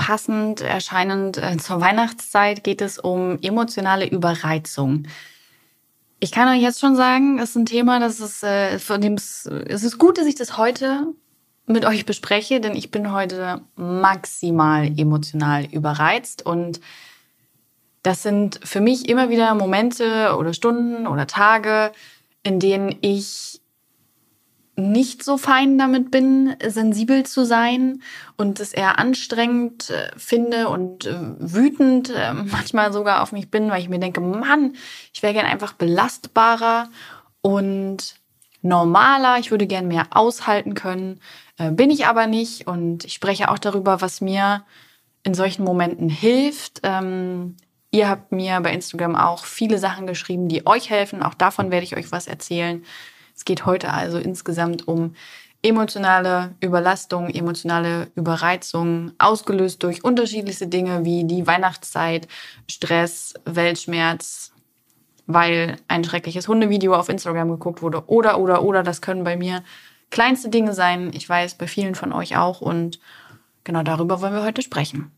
passend erscheinend äh, zur Weihnachtszeit, geht es um emotionale Überreizung. Ich kann euch jetzt schon sagen, es ist ein Thema, das ist, äh, von dem es, es ist gut, dass ich das heute mit euch bespreche, denn ich bin heute maximal emotional überreizt und das sind für mich immer wieder Momente oder Stunden oder Tage, in denen ich nicht so fein damit bin, sensibel zu sein und es eher anstrengend äh, finde und äh, wütend äh, manchmal sogar auf mich bin, weil ich mir denke, Mann, ich wäre gern einfach belastbarer und normaler, ich würde gern mehr aushalten können, äh, bin ich aber nicht. Und ich spreche auch darüber, was mir in solchen Momenten hilft. Ähm, ihr habt mir bei Instagram auch viele Sachen geschrieben, die euch helfen. Auch davon werde ich euch was erzählen. Es geht heute also insgesamt um emotionale Überlastung, emotionale Überreizung, ausgelöst durch unterschiedlichste Dinge wie die Weihnachtszeit, Stress, Weltschmerz, weil ein schreckliches Hundevideo auf Instagram geguckt wurde oder, oder, oder. Das können bei mir kleinste Dinge sein. Ich weiß, bei vielen von euch auch. Und genau darüber wollen wir heute sprechen.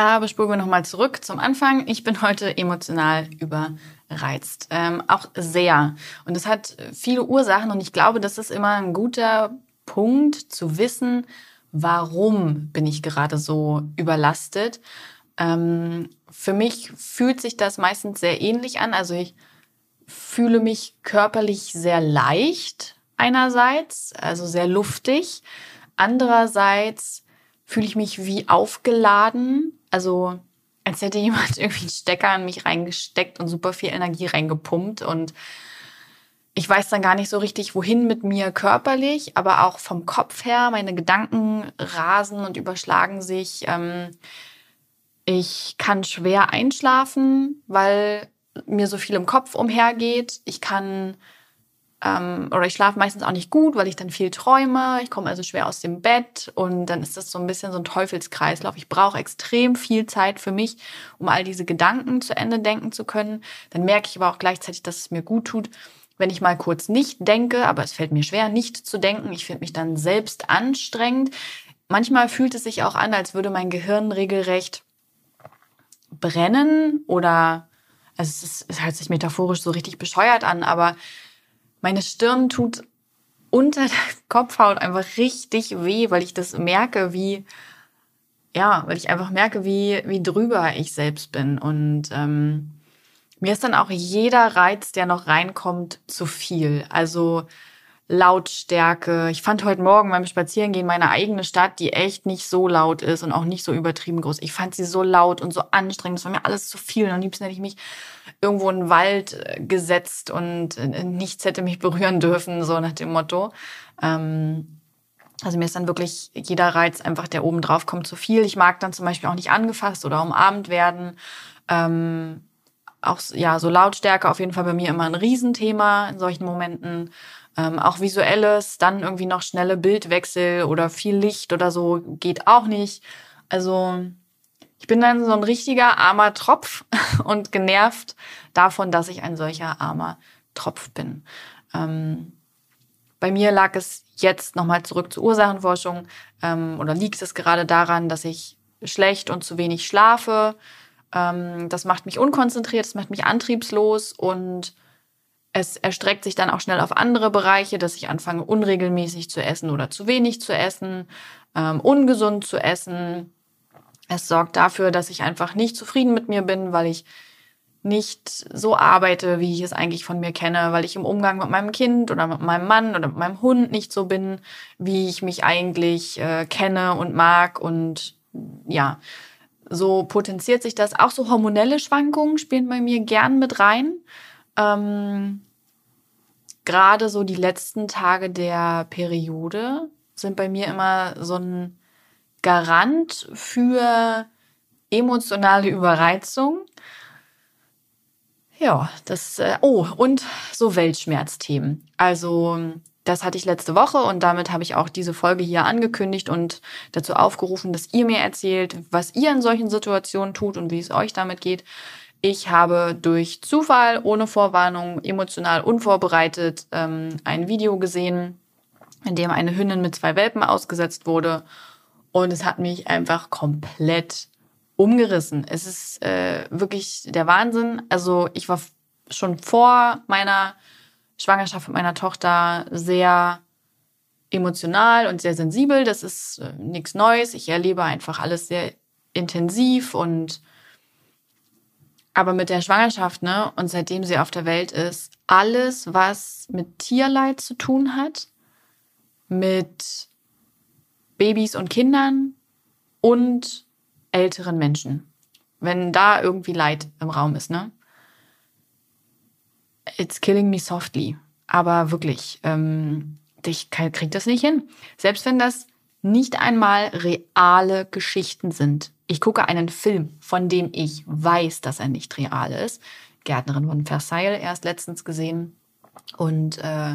Aber spuren wir nochmal zurück zum Anfang. Ich bin heute emotional überreizt. Ähm, auch sehr. Und es hat viele Ursachen. Und ich glaube, das ist immer ein guter Punkt zu wissen, warum bin ich gerade so überlastet. Ähm, für mich fühlt sich das meistens sehr ähnlich an. Also ich fühle mich körperlich sehr leicht einerseits, also sehr luftig. Andererseits fühle ich mich wie aufgeladen, also als hätte jemand irgendwie einen Stecker an mich reingesteckt und super viel Energie reingepumpt und ich weiß dann gar nicht so richtig, wohin mit mir körperlich, aber auch vom Kopf her. Meine Gedanken rasen und überschlagen sich. Ähm, ich kann schwer einschlafen, weil mir so viel im Kopf umhergeht. Ich kann ähm, oder ich schlafe meistens auch nicht gut, weil ich dann viel träume. Ich komme also schwer aus dem Bett und dann ist das so ein bisschen so ein Teufelskreislauf. Ich brauche extrem viel Zeit für mich, um all diese Gedanken zu Ende denken zu können. Dann merke ich aber auch gleichzeitig, dass es mir gut tut, wenn ich mal kurz nicht denke, aber es fällt mir schwer, nicht zu denken. Ich finde mich dann selbst anstrengend. Manchmal fühlt es sich auch an, als würde mein Gehirn regelrecht brennen oder also es, ist, es hört sich metaphorisch so richtig bescheuert an, aber meine Stirn tut unter der Kopfhaut einfach richtig weh, weil ich das merke, wie ja, weil ich einfach merke, wie wie drüber ich selbst bin und ähm, mir ist dann auch jeder Reiz, der noch reinkommt, zu viel. Also Lautstärke. Ich fand heute Morgen beim Spazierengehen meine eigene Stadt, die echt nicht so laut ist und auch nicht so übertrieben groß. Ich fand sie so laut und so anstrengend. Das war mir alles zu viel. Und am liebsten hätte ich mich irgendwo in den Wald äh, gesetzt und äh, nichts hätte mich berühren dürfen, so nach dem Motto. Ähm, also mir ist dann wirklich jeder Reiz einfach, der oben drauf kommt, zu viel. Ich mag dann zum Beispiel auch nicht angefasst oder umarmt werden. Ähm, auch ja, so Lautstärke auf jeden Fall bei mir immer ein Riesenthema in solchen Momenten. Ähm, auch visuelles, dann irgendwie noch schnelle Bildwechsel oder viel Licht oder so geht auch nicht. Also ich bin dann so ein richtiger armer Tropf und genervt davon, dass ich ein solcher armer Tropf bin. Ähm, bei mir lag es jetzt nochmal zurück zur Ursachenforschung ähm, oder liegt es gerade daran, dass ich schlecht und zu wenig schlafe. Ähm, das macht mich unkonzentriert, das macht mich antriebslos und es erstreckt sich dann auch schnell auf andere Bereiche, dass ich anfange, unregelmäßig zu essen oder zu wenig zu essen, ähm, ungesund zu essen. Es sorgt dafür, dass ich einfach nicht zufrieden mit mir bin, weil ich nicht so arbeite, wie ich es eigentlich von mir kenne, weil ich im Umgang mit meinem Kind oder mit meinem Mann oder mit meinem Hund nicht so bin, wie ich mich eigentlich äh, kenne und mag. Und ja, so potenziert sich das. Auch so hormonelle Schwankungen spielen bei mir gern mit rein. Ähm, Gerade so die letzten Tage der Periode sind bei mir immer so ein Garant für emotionale Überreizung. Ja, das, äh, oh, und so Weltschmerzthemen. Also, das hatte ich letzte Woche und damit habe ich auch diese Folge hier angekündigt und dazu aufgerufen, dass ihr mir erzählt, was ihr in solchen Situationen tut und wie es euch damit geht. Ich habe durch Zufall, ohne Vorwarnung, emotional unvorbereitet ähm, ein Video gesehen, in dem eine Hündin mit zwei Welpen ausgesetzt wurde. Und es hat mich einfach komplett umgerissen. Es ist äh, wirklich der Wahnsinn. Also ich war schon vor meiner Schwangerschaft mit meiner Tochter sehr emotional und sehr sensibel. Das ist äh, nichts Neues. Ich erlebe einfach alles sehr intensiv und aber mit der Schwangerschaft, ne, und seitdem sie auf der Welt ist, alles, was mit Tierleid zu tun hat, mit Babys und Kindern und älteren Menschen. Wenn da irgendwie Leid im Raum ist, ne? It's killing me softly. Aber wirklich, ähm, ich krieg das nicht hin. Selbst wenn das nicht einmal reale Geschichten sind. Ich gucke einen Film, von dem ich weiß, dass er nicht real ist. Gärtnerin von Versailles erst letztens gesehen. Und äh,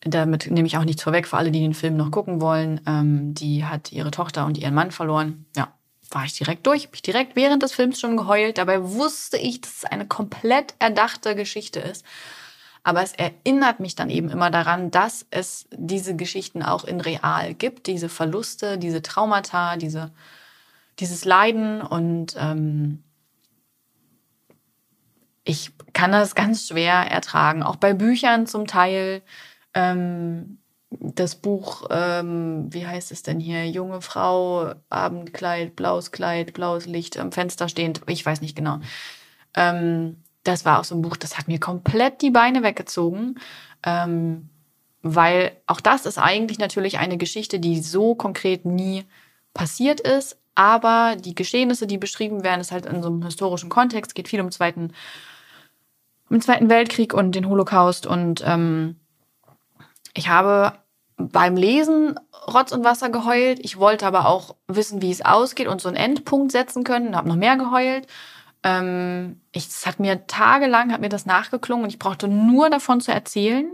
damit nehme ich auch nichts vorweg für alle, die den Film noch gucken wollen. Ähm, die hat ihre Tochter und ihren Mann verloren. Ja, war ich direkt durch. Habe ich direkt während des Films schon geheult. Dabei wusste ich, dass es eine komplett erdachte Geschichte ist. Aber es erinnert mich dann eben immer daran, dass es diese Geschichten auch in real gibt, diese Verluste, diese Traumata, diese, dieses Leiden. Und ähm, ich kann das ganz schwer ertragen, auch bei Büchern zum Teil. Ähm, das Buch, ähm, wie heißt es denn hier? Junge Frau, Abendkleid, blaues Kleid, blaues Licht am Fenster stehend. Ich weiß nicht genau. Ähm, das war auch so ein Buch, das hat mir komplett die Beine weggezogen. Ähm, weil auch das ist eigentlich natürlich eine Geschichte, die so konkret nie passiert ist. Aber die Geschehnisse, die beschrieben werden, ist halt in so einem historischen Kontext, geht viel um, Zweiten, um den Zweiten Weltkrieg und den Holocaust. Und ähm, ich habe beim Lesen Rotz und Wasser geheult. Ich wollte aber auch wissen, wie es ausgeht und so einen Endpunkt setzen können. Habe noch mehr geheult. Ähm, ich, es hat mir tagelang, hat mir das nachgeklungen und ich brauchte nur davon zu erzählen,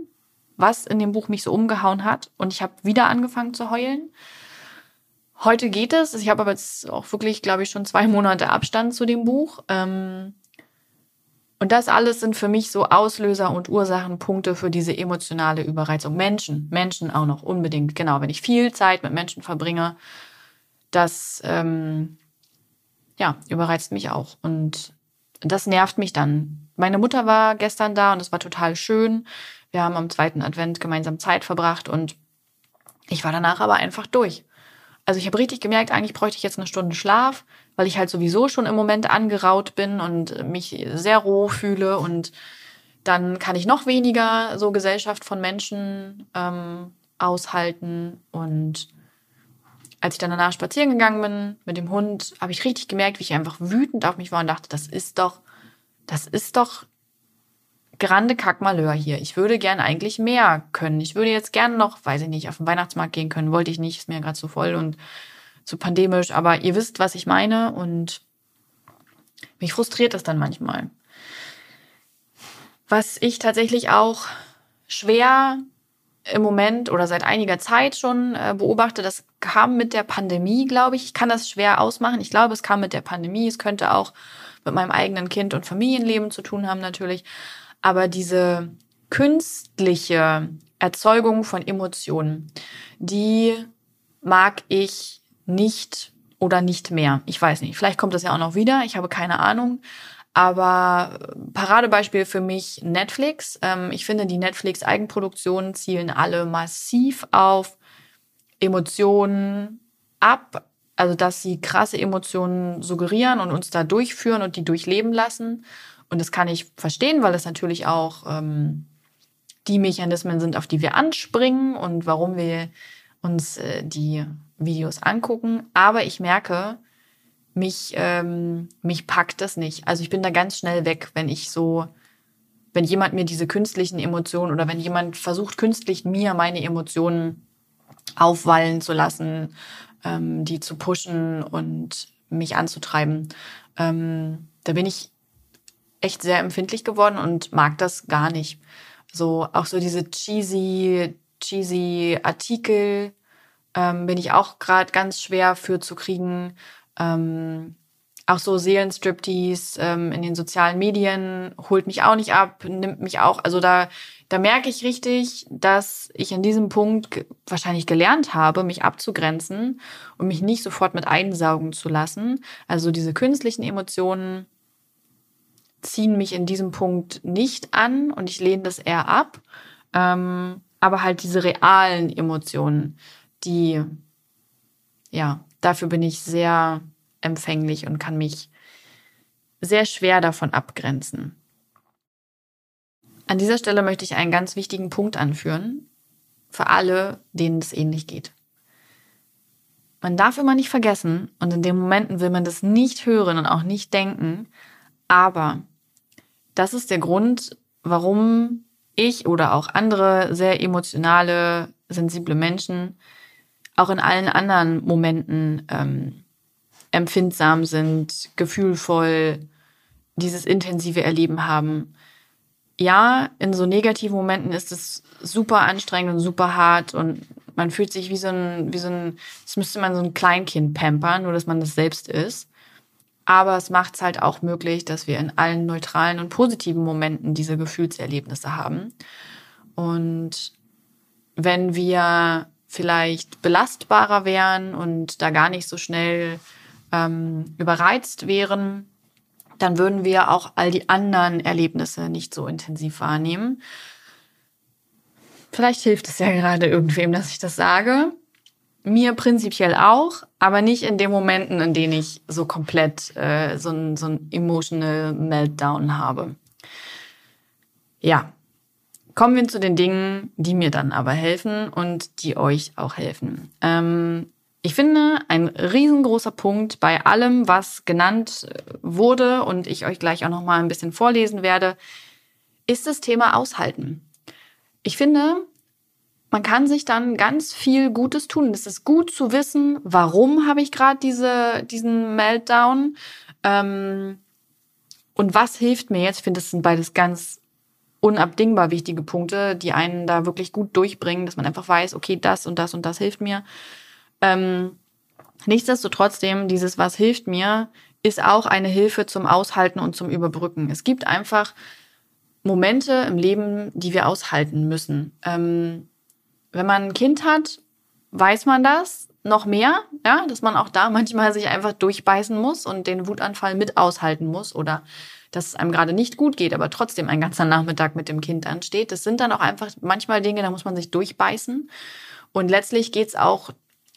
was in dem Buch mich so umgehauen hat. Und ich habe wieder angefangen zu heulen. Heute geht es. Ich habe aber jetzt auch wirklich, glaube ich, schon zwei Monate Abstand zu dem Buch. Ähm, und das alles sind für mich so Auslöser und Ursachenpunkte für diese emotionale Überreizung. Menschen, Menschen auch noch unbedingt. Genau, wenn ich viel Zeit mit Menschen verbringe, das ähm, ja, überreizt mich auch. Und das nervt mich dann. Meine Mutter war gestern da und es war total schön. Wir haben am zweiten Advent gemeinsam Zeit verbracht und ich war danach aber einfach durch. Also ich habe richtig gemerkt, eigentlich bräuchte ich jetzt eine Stunde Schlaf, weil ich halt sowieso schon im Moment angeraut bin und mich sehr roh fühle. Und dann kann ich noch weniger so Gesellschaft von Menschen ähm, aushalten. Und als ich dann danach spazieren gegangen bin mit dem Hund, habe ich richtig gemerkt, wie ich einfach wütend auf mich war und dachte, das ist doch, das ist doch grande Kackmalheur hier. Ich würde gern eigentlich mehr können. Ich würde jetzt gern noch, weiß ich nicht, auf den Weihnachtsmarkt gehen können. Wollte ich nicht, ist mir gerade zu voll und zu pandemisch. Aber ihr wisst, was ich meine und mich frustriert das dann manchmal. Was ich tatsächlich auch schwer im Moment oder seit einiger Zeit schon äh, beobachte, das kam mit der Pandemie, glaube ich. Ich kann das schwer ausmachen. Ich glaube, es kam mit der Pandemie. Es könnte auch mit meinem eigenen Kind und Familienleben zu tun haben, natürlich. Aber diese künstliche Erzeugung von Emotionen, die mag ich nicht oder nicht mehr. Ich weiß nicht. Vielleicht kommt das ja auch noch wieder. Ich habe keine Ahnung. Aber Paradebeispiel für mich Netflix. Ähm, ich finde, die Netflix-Eigenproduktionen zielen alle massiv auf Emotionen ab. Also, dass sie krasse Emotionen suggerieren und uns da durchführen und die durchleben lassen. Und das kann ich verstehen, weil es natürlich auch ähm, die Mechanismen sind, auf die wir anspringen und warum wir uns äh, die Videos angucken. Aber ich merke, mich, ähm, mich packt das nicht. Also ich bin da ganz schnell weg, wenn ich so, wenn jemand mir diese künstlichen Emotionen oder wenn jemand versucht, künstlich mir meine Emotionen aufwallen zu lassen, ähm, die zu pushen und mich anzutreiben. Ähm, da bin ich echt sehr empfindlich geworden und mag das gar nicht. So auch so diese cheesy, cheesy Artikel ähm, bin ich auch gerade ganz schwer für zu kriegen. Ähm, auch so Seelenstriptease ähm, in den sozialen Medien holt mich auch nicht ab, nimmt mich auch. Also da, da merke ich richtig, dass ich in diesem Punkt wahrscheinlich gelernt habe, mich abzugrenzen und mich nicht sofort mit einsaugen zu lassen. Also diese künstlichen Emotionen ziehen mich in diesem Punkt nicht an und ich lehne das eher ab. Ähm, aber halt diese realen Emotionen, die, ja, dafür bin ich sehr empfänglich und kann mich sehr schwer davon abgrenzen. An dieser Stelle möchte ich einen ganz wichtigen Punkt anführen, für alle, denen es ähnlich geht. Man darf immer nicht vergessen, und in den Momenten will man das nicht hören und auch nicht denken, aber das ist der Grund, warum ich oder auch andere sehr emotionale, sensible Menschen auch in allen anderen Momenten ähm, empfindsam sind, gefühlvoll, dieses intensive Erleben haben. Ja, in so negativen Momenten ist es super anstrengend und super hart und man fühlt sich wie so ein, wie so ein, das müsste man so ein Kleinkind pampern, nur dass man das selbst ist. Aber es macht es halt auch möglich, dass wir in allen neutralen und positiven Momenten diese Gefühlserlebnisse haben. Und wenn wir vielleicht belastbarer wären und da gar nicht so schnell ähm, überreizt wären, dann würden wir auch all die anderen Erlebnisse nicht so intensiv wahrnehmen. Vielleicht hilft es ja gerade irgendwem, dass ich das sage. Mir prinzipiell auch, aber nicht in den Momenten, in denen ich so komplett äh, so ein, so ein emotional Meltdown habe. Ja, kommen wir zu den Dingen, die mir dann aber helfen und die euch auch helfen. Ähm, ich finde, ein riesengroßer Punkt bei allem, was genannt äh, wurde und ich euch gleich auch noch mal ein bisschen vorlesen werde, ist das Thema Aushalten. Ich finde, man kann sich dann ganz viel Gutes tun. Es ist gut zu wissen, warum habe ich gerade diese, diesen Meltdown ähm, und was hilft mir jetzt. Ich finde, das sind beides ganz unabdingbar wichtige Punkte, die einen da wirklich gut durchbringen, dass man einfach weiß, okay, das und das und das hilft mir. Ähm, nichtsdestotrotz, dieses Was hilft mir, ist auch eine Hilfe zum Aushalten und zum Überbrücken. Es gibt einfach Momente im Leben, die wir aushalten müssen. Ähm, wenn man ein Kind hat, weiß man das noch mehr, ja, dass man auch da manchmal sich einfach durchbeißen muss und den Wutanfall mit aushalten muss oder dass es einem gerade nicht gut geht, aber trotzdem ein ganzer Nachmittag mit dem Kind ansteht. Das sind dann auch einfach manchmal Dinge, da muss man sich durchbeißen. Und letztlich geht's auch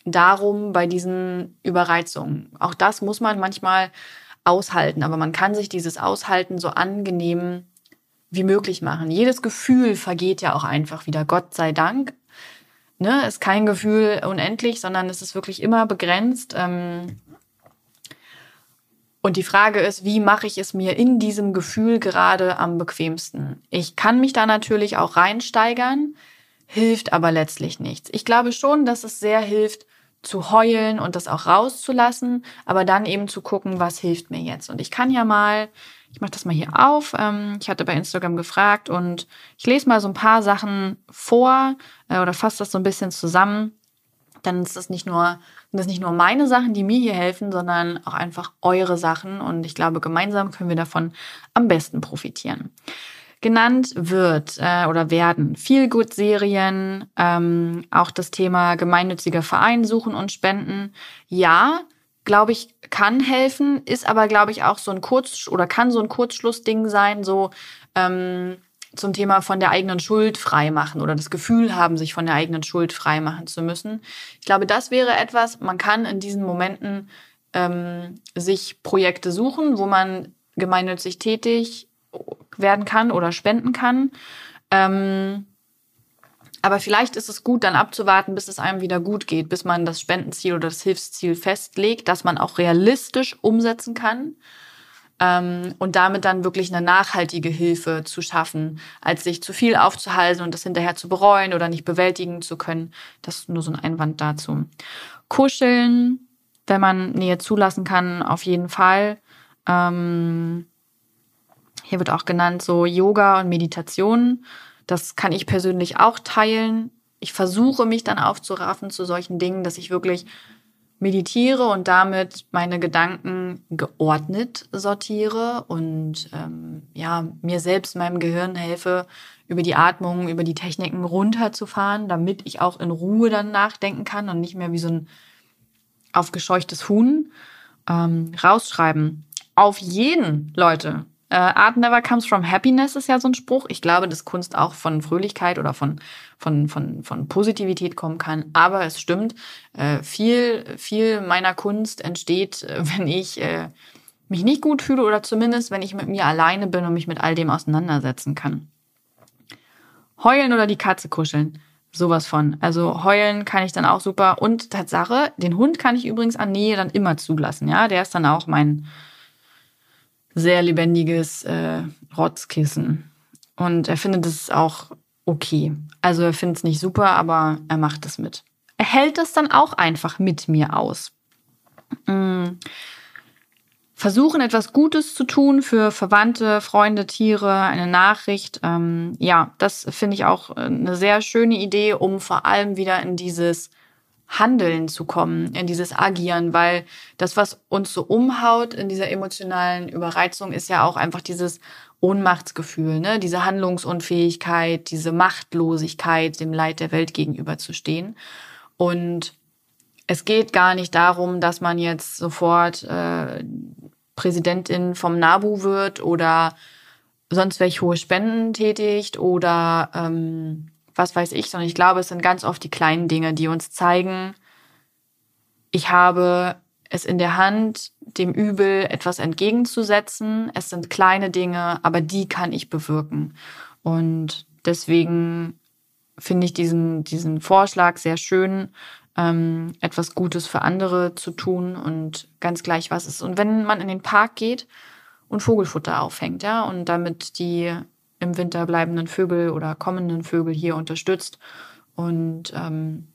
darum bei diesen Überreizungen. Auch das muss man manchmal aushalten, aber man kann sich dieses Aushalten so angenehm wie möglich machen. Jedes Gefühl vergeht ja auch einfach wieder, Gott sei Dank. Ne, ist kein Gefühl unendlich, sondern es ist wirklich immer begrenzt. Ähm, und die Frage ist, wie mache ich es mir in diesem Gefühl gerade am bequemsten? Ich kann mich da natürlich auch reinsteigern, hilft aber letztlich nichts. Ich glaube schon, dass es sehr hilft, zu heulen und das auch rauszulassen, aber dann eben zu gucken, was hilft mir jetzt. Und ich kann ja mal, ich mache das mal hier auf, ähm, ich hatte bei Instagram gefragt und ich lese mal so ein paar Sachen vor äh, oder fasse das so ein bisschen zusammen. Dann ist das nicht nur, sind das nicht nur meine Sachen, die mir hier helfen, sondern auch einfach eure Sachen. Und ich glaube, gemeinsam können wir davon am besten profitieren genannt wird äh, oder werden. Viel gut Serien, ähm, auch das Thema gemeinnütziger Verein suchen und spenden. Ja, glaube ich, kann helfen, ist aber, glaube ich, auch so ein Kurz- oder kann so ein Kurzschlussding sein, so ähm, zum Thema von der eigenen Schuld freimachen oder das Gefühl haben, sich von der eigenen Schuld freimachen zu müssen. Ich glaube, das wäre etwas, man kann in diesen Momenten ähm, sich Projekte suchen, wo man gemeinnützig tätig werden kann oder spenden kann. Ähm, aber vielleicht ist es gut, dann abzuwarten, bis es einem wieder gut geht, bis man das Spendenziel oder das Hilfsziel festlegt, dass man auch realistisch umsetzen kann ähm, und damit dann wirklich eine nachhaltige Hilfe zu schaffen, als sich zu viel aufzuhalten und das hinterher zu bereuen oder nicht bewältigen zu können. Das ist nur so ein Einwand dazu. Kuscheln, wenn man Nähe zulassen kann, auf jeden Fall. Ähm, hier wird auch genannt so Yoga und Meditation. Das kann ich persönlich auch teilen. Ich versuche mich dann aufzuraffen zu solchen Dingen, dass ich wirklich meditiere und damit meine Gedanken geordnet sortiere und ähm, ja mir selbst meinem Gehirn helfe über die Atmung, über die Techniken runterzufahren, damit ich auch in Ruhe dann nachdenken kann und nicht mehr wie so ein aufgescheuchtes Huhn ähm, rausschreiben. Auf jeden, Leute. Äh, Art never comes from happiness ist ja so ein Spruch. Ich glaube, dass Kunst auch von Fröhlichkeit oder von, von, von, von Positivität kommen kann. Aber es stimmt, äh, viel, viel meiner Kunst entsteht, äh, wenn ich äh, mich nicht gut fühle oder zumindest, wenn ich mit mir alleine bin und mich mit all dem auseinandersetzen kann. Heulen oder die Katze kuscheln. Sowas von. Also heulen kann ich dann auch super. Und Tatsache, den Hund kann ich übrigens an Nähe dann immer zulassen. Ja, der ist dann auch mein, sehr lebendiges äh, Rotzkissen. Und er findet es auch okay. Also er findet es nicht super, aber er macht es mit. Er hält es dann auch einfach mit mir aus. Mhm. Versuchen etwas Gutes zu tun für Verwandte, Freunde, Tiere, eine Nachricht. Ähm, ja, das finde ich auch eine sehr schöne Idee, um vor allem wieder in dieses Handeln zu kommen, in dieses Agieren, weil das, was uns so umhaut in dieser emotionalen Überreizung, ist ja auch einfach dieses Ohnmachtsgefühl, ne? diese Handlungsunfähigkeit, diese Machtlosigkeit, dem Leid der Welt gegenüberzustehen. Und es geht gar nicht darum, dass man jetzt sofort äh, Präsidentin vom NABU wird oder sonst welche hohe Spenden tätigt oder ähm, was weiß ich, sondern ich glaube, es sind ganz oft die kleinen Dinge, die uns zeigen, ich habe es in der Hand, dem Übel etwas entgegenzusetzen. Es sind kleine Dinge, aber die kann ich bewirken. Und deswegen finde ich diesen, diesen Vorschlag sehr schön, ähm, etwas Gutes für andere zu tun und ganz gleich was ist. Und wenn man in den Park geht und Vogelfutter aufhängt, ja, und damit die im Winter bleibenden Vögel oder kommenden Vögel hier unterstützt. Und ähm,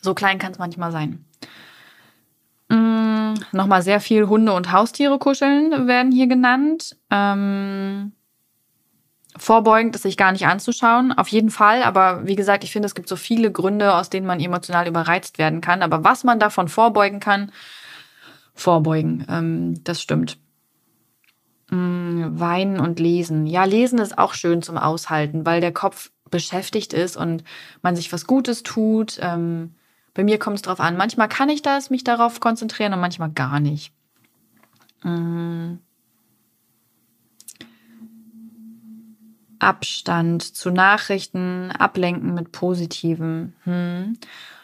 so klein kann es manchmal sein. Mm, Nochmal sehr viel Hunde und Haustiere kuscheln werden hier genannt. Ähm, vorbeugend ist sich gar nicht anzuschauen, auf jeden Fall. Aber wie gesagt, ich finde, es gibt so viele Gründe, aus denen man emotional überreizt werden kann. Aber was man davon vorbeugen kann, vorbeugen, ähm, das stimmt. Mm, weinen und lesen. Ja, lesen ist auch schön zum Aushalten, weil der Kopf beschäftigt ist und man sich was Gutes tut. Ähm, bei mir kommt es drauf an. Manchmal kann ich das, mich darauf konzentrieren und manchmal gar nicht. Mhm. Abstand zu Nachrichten, ablenken mit Positiven. Hm.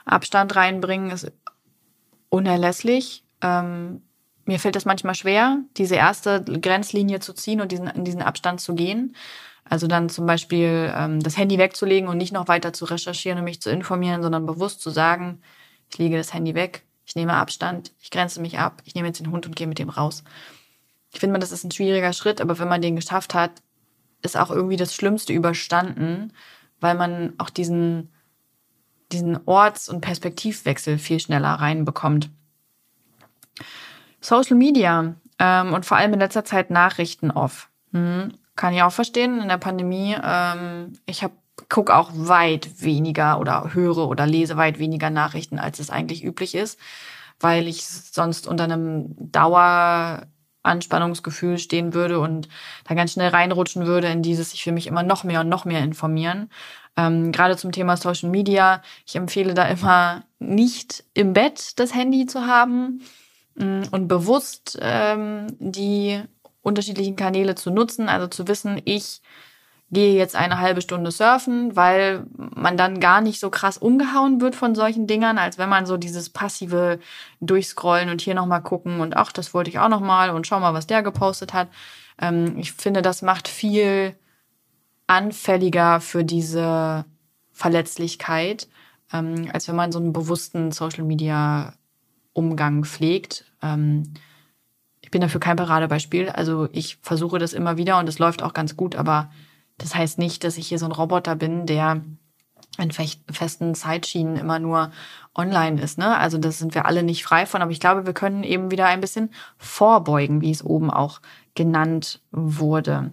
Abstand reinbringen ist unerlässlich. Ähm, mir fällt es manchmal schwer, diese erste Grenzlinie zu ziehen und diesen, in diesen Abstand zu gehen. Also dann zum Beispiel ähm, das Handy wegzulegen und nicht noch weiter zu recherchieren und mich zu informieren, sondern bewusst zu sagen, ich lege das Handy weg, ich nehme Abstand, ich grenze mich ab, ich nehme jetzt den Hund und gehe mit dem raus. Ich finde, das ist ein schwieriger Schritt, aber wenn man den geschafft hat, ist auch irgendwie das Schlimmste überstanden, weil man auch diesen, diesen Orts- und Perspektivwechsel viel schneller reinbekommt. Social Media ähm, und vor allem in letzter Zeit Nachrichten off. Hm, kann ich auch verstehen in der Pandemie. Ähm, ich habe gucke auch weit weniger oder höre oder lese weit weniger Nachrichten, als es eigentlich üblich ist, weil ich sonst unter einem Daueranspannungsgefühl stehen würde und da ganz schnell reinrutschen würde in dieses, ich will mich immer noch mehr und noch mehr informieren. Ähm, gerade zum Thema Social Media, ich empfehle da immer nicht im Bett das Handy zu haben, und bewusst ähm, die unterschiedlichen Kanäle zu nutzen, also zu wissen, ich gehe jetzt eine halbe Stunde surfen, weil man dann gar nicht so krass umgehauen wird von solchen Dingern, als wenn man so dieses passive Durchscrollen und hier nochmal gucken und ach, das wollte ich auch nochmal und schau mal, was der gepostet hat. Ähm, ich finde, das macht viel anfälliger für diese Verletzlichkeit, ähm, als wenn man so einen bewussten Social Media Umgang pflegt. Ähm, ich bin dafür kein Paradebeispiel. Also ich versuche das immer wieder und es läuft auch ganz gut, aber das heißt nicht, dass ich hier so ein Roboter bin, der in festen Zeitschienen immer nur online ist. Ne? Also das sind wir alle nicht frei von, aber ich glaube, wir können eben wieder ein bisschen vorbeugen, wie es oben auch genannt wurde.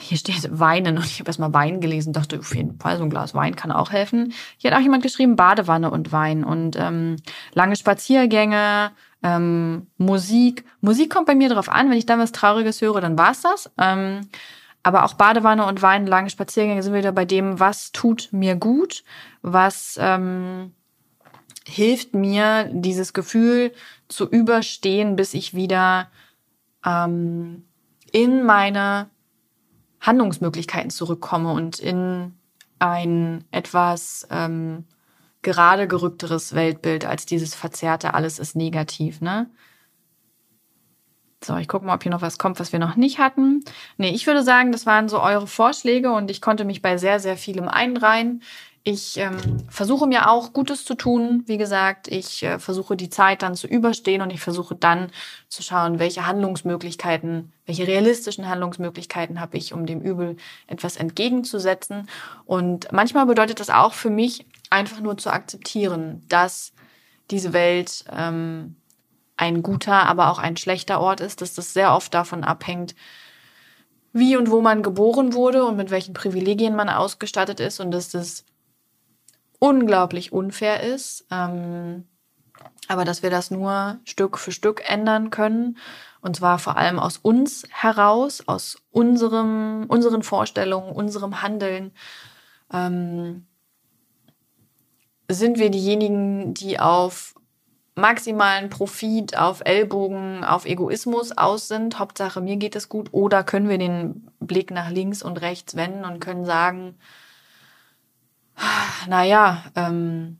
Hier steht Weinen und ich habe erstmal Wein gelesen, dachte auf jeden Fall, so ein Glas Wein kann auch helfen. Hier hat auch jemand geschrieben, Badewanne und Wein und ähm, lange Spaziergänge, ähm, Musik. Musik kommt bei mir drauf an, wenn ich dann was Trauriges höre, dann war's das. Ähm, aber auch Badewanne und Wein, lange Spaziergänge sind wieder bei dem, was tut mir gut, was ähm, hilft mir, dieses Gefühl zu überstehen, bis ich wieder ähm, in meine Handlungsmöglichkeiten zurückkomme und in ein etwas ähm, gerade gerückteres Weltbild als dieses verzerrte, alles ist negativ, ne? So, ich gucke mal, ob hier noch was kommt, was wir noch nicht hatten. Nee, ich würde sagen, das waren so eure Vorschläge und ich konnte mich bei sehr, sehr vielem einreihen. Ich ähm, versuche mir auch Gutes zu tun. Wie gesagt, ich äh, versuche die Zeit dann zu überstehen und ich versuche dann zu schauen, welche Handlungsmöglichkeiten, welche realistischen Handlungsmöglichkeiten habe ich, um dem Übel etwas entgegenzusetzen. Und manchmal bedeutet das auch für mich, einfach nur zu akzeptieren, dass diese Welt ähm, ein guter, aber auch ein schlechter Ort ist, dass das sehr oft davon abhängt, wie und wo man geboren wurde und mit welchen Privilegien man ausgestattet ist und dass das unglaublich unfair ist. Ähm, aber dass wir das nur Stück für Stück ändern können. Und zwar vor allem aus uns heraus, aus unserem, unseren Vorstellungen, unserem Handeln. Ähm, sind wir diejenigen, die auf maximalen Profit, auf Ellbogen, auf Egoismus aus sind. Hauptsache, mir geht es gut. Oder können wir den Blick nach links und rechts wenden und können sagen, naja, ähm,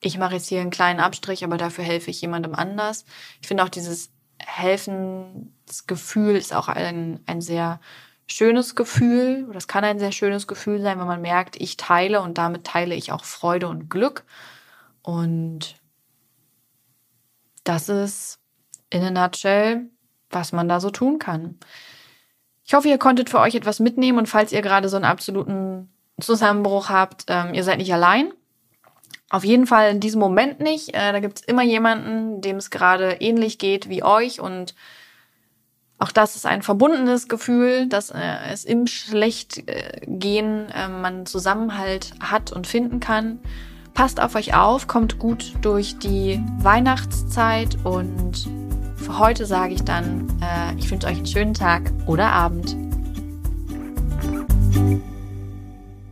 ich mache jetzt hier einen kleinen Abstrich, aber dafür helfe ich jemandem anders. Ich finde auch dieses Helfensgefühl ist auch ein, ein sehr schönes Gefühl. Es kann ein sehr schönes Gefühl sein, wenn man merkt, ich teile und damit teile ich auch Freude und Glück. Und das ist in a nutshell, was man da so tun kann. Ich hoffe, ihr konntet für euch etwas mitnehmen und falls ihr gerade so einen absoluten Zusammenbruch habt, ähm, ihr seid nicht allein. Auf jeden Fall in diesem Moment nicht. Äh, da gibt es immer jemanden, dem es gerade ähnlich geht wie euch und auch das ist ein verbundenes Gefühl, dass äh, es im Schlechtgehen äh, man Zusammenhalt hat und finden kann. Passt auf euch auf, kommt gut durch die Weihnachtszeit und für heute sage ich dann, äh, ich wünsche euch einen schönen Tag oder Abend.